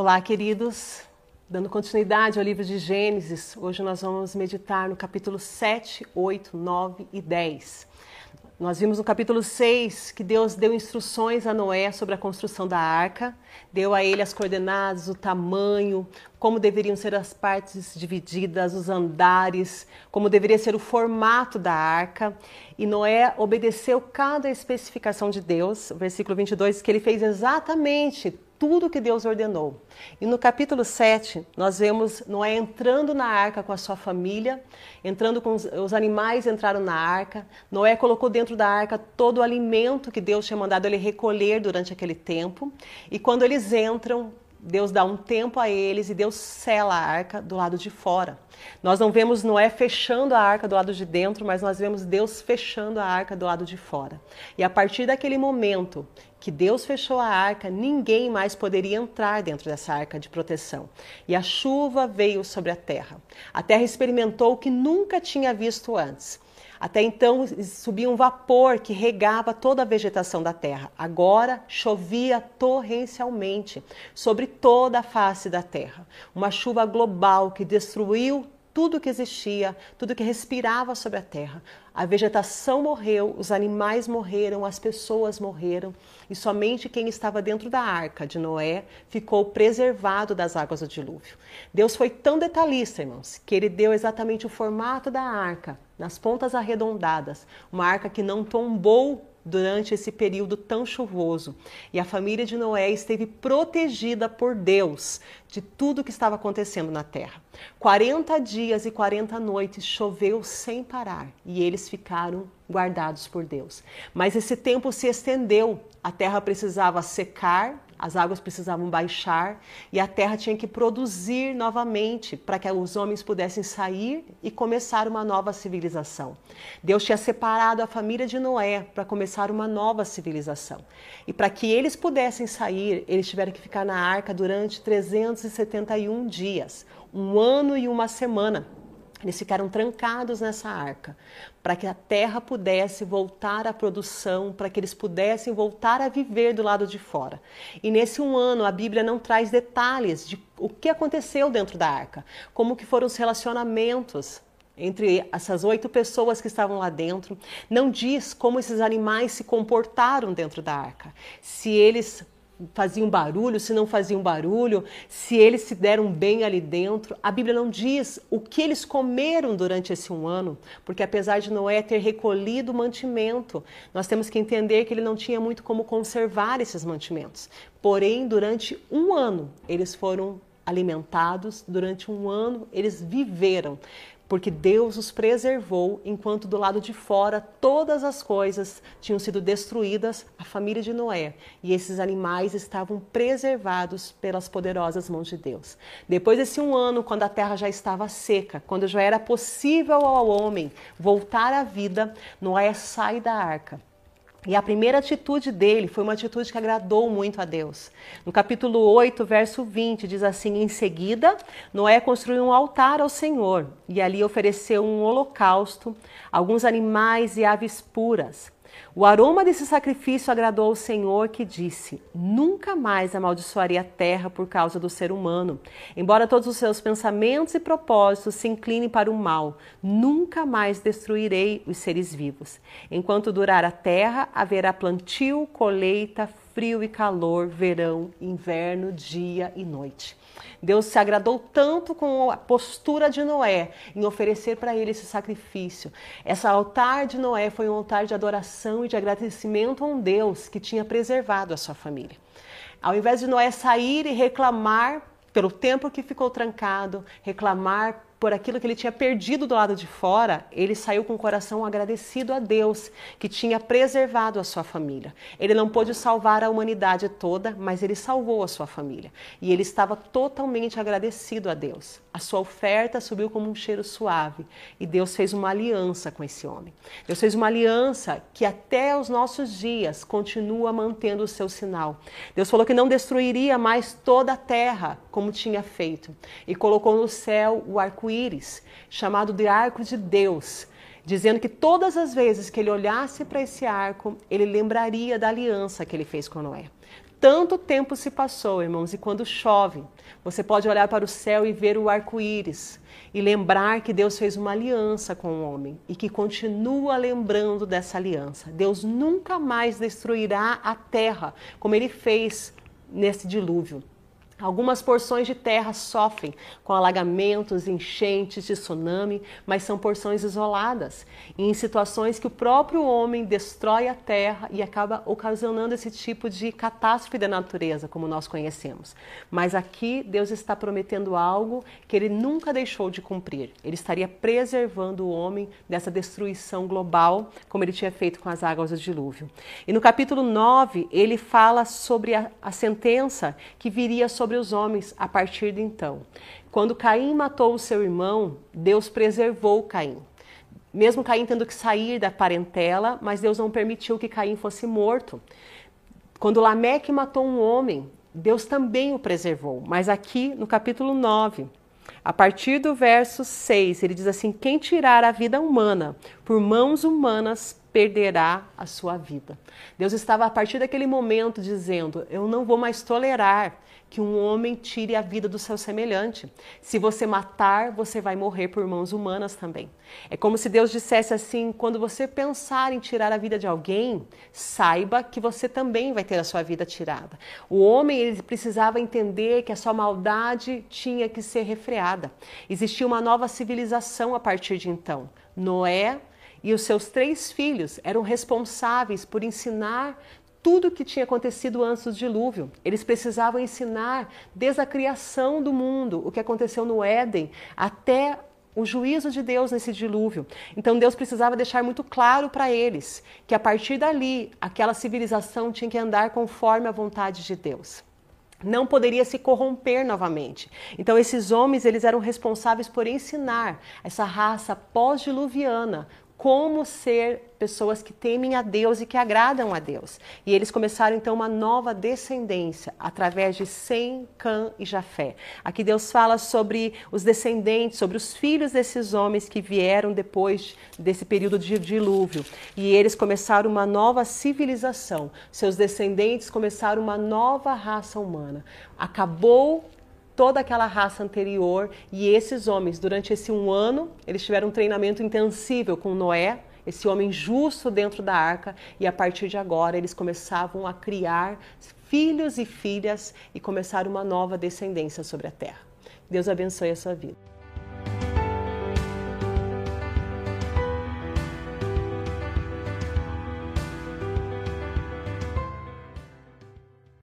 Olá, queridos. Dando continuidade ao livro de Gênesis, hoje nós vamos meditar no capítulo 7, 8, 9 e 10. Nós vimos no capítulo 6 que Deus deu instruções a Noé sobre a construção da arca, deu a ele as coordenadas, o tamanho, como deveriam ser as partes divididas, os andares, como deveria ser o formato da arca. E Noé obedeceu cada especificação de Deus. Versículo 22 que ele fez exatamente tudo que Deus ordenou. E no capítulo 7, nós vemos Noé entrando na arca com a sua família, entrando com os, os, animais entraram na arca. Noé colocou dentro da arca todo o alimento que Deus tinha mandado ele recolher durante aquele tempo. E quando eles entram, Deus dá um tempo a eles e Deus sela a arca do lado de fora. Nós não vemos Noé fechando a arca do lado de dentro, mas nós vemos Deus fechando a arca do lado de fora. E a partir daquele momento que Deus fechou a arca, ninguém mais poderia entrar dentro dessa arca de proteção. E a chuva veio sobre a terra. A terra experimentou o que nunca tinha visto antes. Até então subia um vapor que regava toda a vegetação da terra. Agora chovia torrencialmente sobre toda a face da terra. Uma chuva global que destruiu tudo que existia, tudo que respirava sobre a terra. A vegetação morreu, os animais morreram, as pessoas morreram, e somente quem estava dentro da arca de Noé ficou preservado das águas do dilúvio. Deus foi tão detalhista, irmãos, que ele deu exatamente o formato da arca, nas pontas arredondadas, uma arca que não tombou durante esse período tão chuvoso. E a família de Noé esteve protegida por Deus de tudo que estava acontecendo na terra. 40 dias e 40 noites choveu sem parar e eles ficaram guardados por Deus. Mas esse tempo se estendeu, a terra precisava secar as águas precisavam baixar e a terra tinha que produzir novamente para que os homens pudessem sair e começar uma nova civilização. Deus tinha separado a família de Noé para começar uma nova civilização. E para que eles pudessem sair, eles tiveram que ficar na arca durante 371 dias, um ano e uma semana. Eles ficaram trancados nessa arca para que a terra pudesse voltar à produção, para que eles pudessem voltar a viver do lado de fora. E nesse um ano a Bíblia não traz detalhes de o que aconteceu dentro da arca, como que foram os relacionamentos entre essas oito pessoas que estavam lá dentro. Não diz como esses animais se comportaram dentro da arca. Se eles faziam barulho, se não faziam barulho, se eles se deram bem ali dentro. A Bíblia não diz o que eles comeram durante esse um ano, porque apesar de Noé ter recolhido mantimento, nós temos que entender que ele não tinha muito como conservar esses mantimentos. Porém, durante um ano, eles foram alimentados, durante um ano, eles viveram porque Deus os preservou enquanto do lado de fora todas as coisas tinham sido destruídas, a família de Noé, e esses animais estavam preservados pelas poderosas mãos de Deus. Depois desse um ano, quando a terra já estava seca, quando já era possível ao homem voltar à vida, Noé sai da arca e a primeira atitude dele foi uma atitude que agradou muito a Deus. No capítulo 8, verso 20, diz assim: Em seguida, Noé construiu um altar ao Senhor e ali ofereceu um holocausto, alguns animais e aves puras. O aroma desse sacrifício agradou ao Senhor, que disse: Nunca mais amaldiçoarei a terra por causa do ser humano. Embora todos os seus pensamentos e propósitos se inclinem para o mal, nunca mais destruirei os seres vivos. Enquanto durar a terra, haverá plantio, colheita, frio e calor, verão, inverno, dia e noite. Deus se agradou tanto com a postura de Noé em oferecer para ele esse sacrifício. Esse altar de Noé foi um altar de adoração e de agradecimento a um Deus que tinha preservado a sua família. Ao invés de Noé sair e reclamar pelo tempo que ficou trancado, reclamar por aquilo que ele tinha perdido do lado de fora, ele saiu com o coração agradecido a Deus, que tinha preservado a sua família. Ele não pôde salvar a humanidade toda, mas ele salvou a sua família. E ele estava totalmente agradecido a Deus. A sua oferta subiu como um cheiro suave. E Deus fez uma aliança com esse homem. Deus fez uma aliança que até os nossos dias continua mantendo o seu sinal. Deus falou que não destruiria mais toda a terra como tinha feito. E colocou no céu o arco arco-íris, chamado de arco de Deus, dizendo que todas as vezes que ele olhasse para esse arco, ele lembraria da aliança que ele fez com Noé. tanto tempo se passou, irmãos, e quando chove, você pode olhar para o céu e ver o arco-íris e lembrar que Deus fez uma aliança com o homem e que continua lembrando dessa aliança. Deus nunca mais destruirá a terra como ele fez nesse dilúvio. Algumas porções de terra sofrem com alagamentos, enchentes, de tsunami, mas são porções isoladas e em situações que o próprio homem destrói a terra e acaba ocasionando esse tipo de catástrofe da natureza, como nós conhecemos. Mas aqui Deus está prometendo algo que ele nunca deixou de cumprir. Ele estaria preservando o homem dessa destruição global, como ele tinha feito com as águas do dilúvio. E no capítulo 9, ele fala sobre a, a sentença que viria sobre sobre os homens a partir de então. Quando Caim matou o seu irmão, Deus preservou Caim. Mesmo Caim tendo que sair da parentela, mas Deus não permitiu que Caim fosse morto. Quando Lameque matou um homem, Deus também o preservou. Mas aqui no capítulo 9, a partir do verso 6, ele diz assim: Quem tirar a vida humana por mãos humanas perderá a sua vida. Deus estava a partir daquele momento dizendo: Eu não vou mais tolerar que um homem tire a vida do seu semelhante. Se você matar, você vai morrer por mãos humanas também. É como se Deus dissesse assim: quando você pensar em tirar a vida de alguém, saiba que você também vai ter a sua vida tirada. O homem ele precisava entender que a sua maldade tinha que ser refreada. Existia uma nova civilização a partir de então. Noé e os seus três filhos eram responsáveis por ensinar tudo o que tinha acontecido antes do dilúvio. Eles precisavam ensinar desde a criação do mundo, o que aconteceu no Éden, até o juízo de Deus nesse dilúvio. Então Deus precisava deixar muito claro para eles que a partir dali aquela civilização tinha que andar conforme a vontade de Deus. Não poderia se corromper novamente. Então esses homens eles eram responsáveis por ensinar essa raça pós-diluviana como ser pessoas que temem a Deus e que agradam a Deus. E eles começaram então uma nova descendência através de Sem, Cã e Jafé. Aqui Deus fala sobre os descendentes, sobre os filhos desses homens que vieram depois desse período de dilúvio. E eles começaram uma nova civilização. Seus descendentes começaram uma nova raça humana. Acabou toda aquela raça anterior e esses homens, durante esse um ano, eles tiveram um treinamento intensível com Noé, esse homem justo dentro da arca, e a partir de agora eles começavam a criar filhos e filhas e começar uma nova descendência sobre a terra. Deus abençoe a sua vida.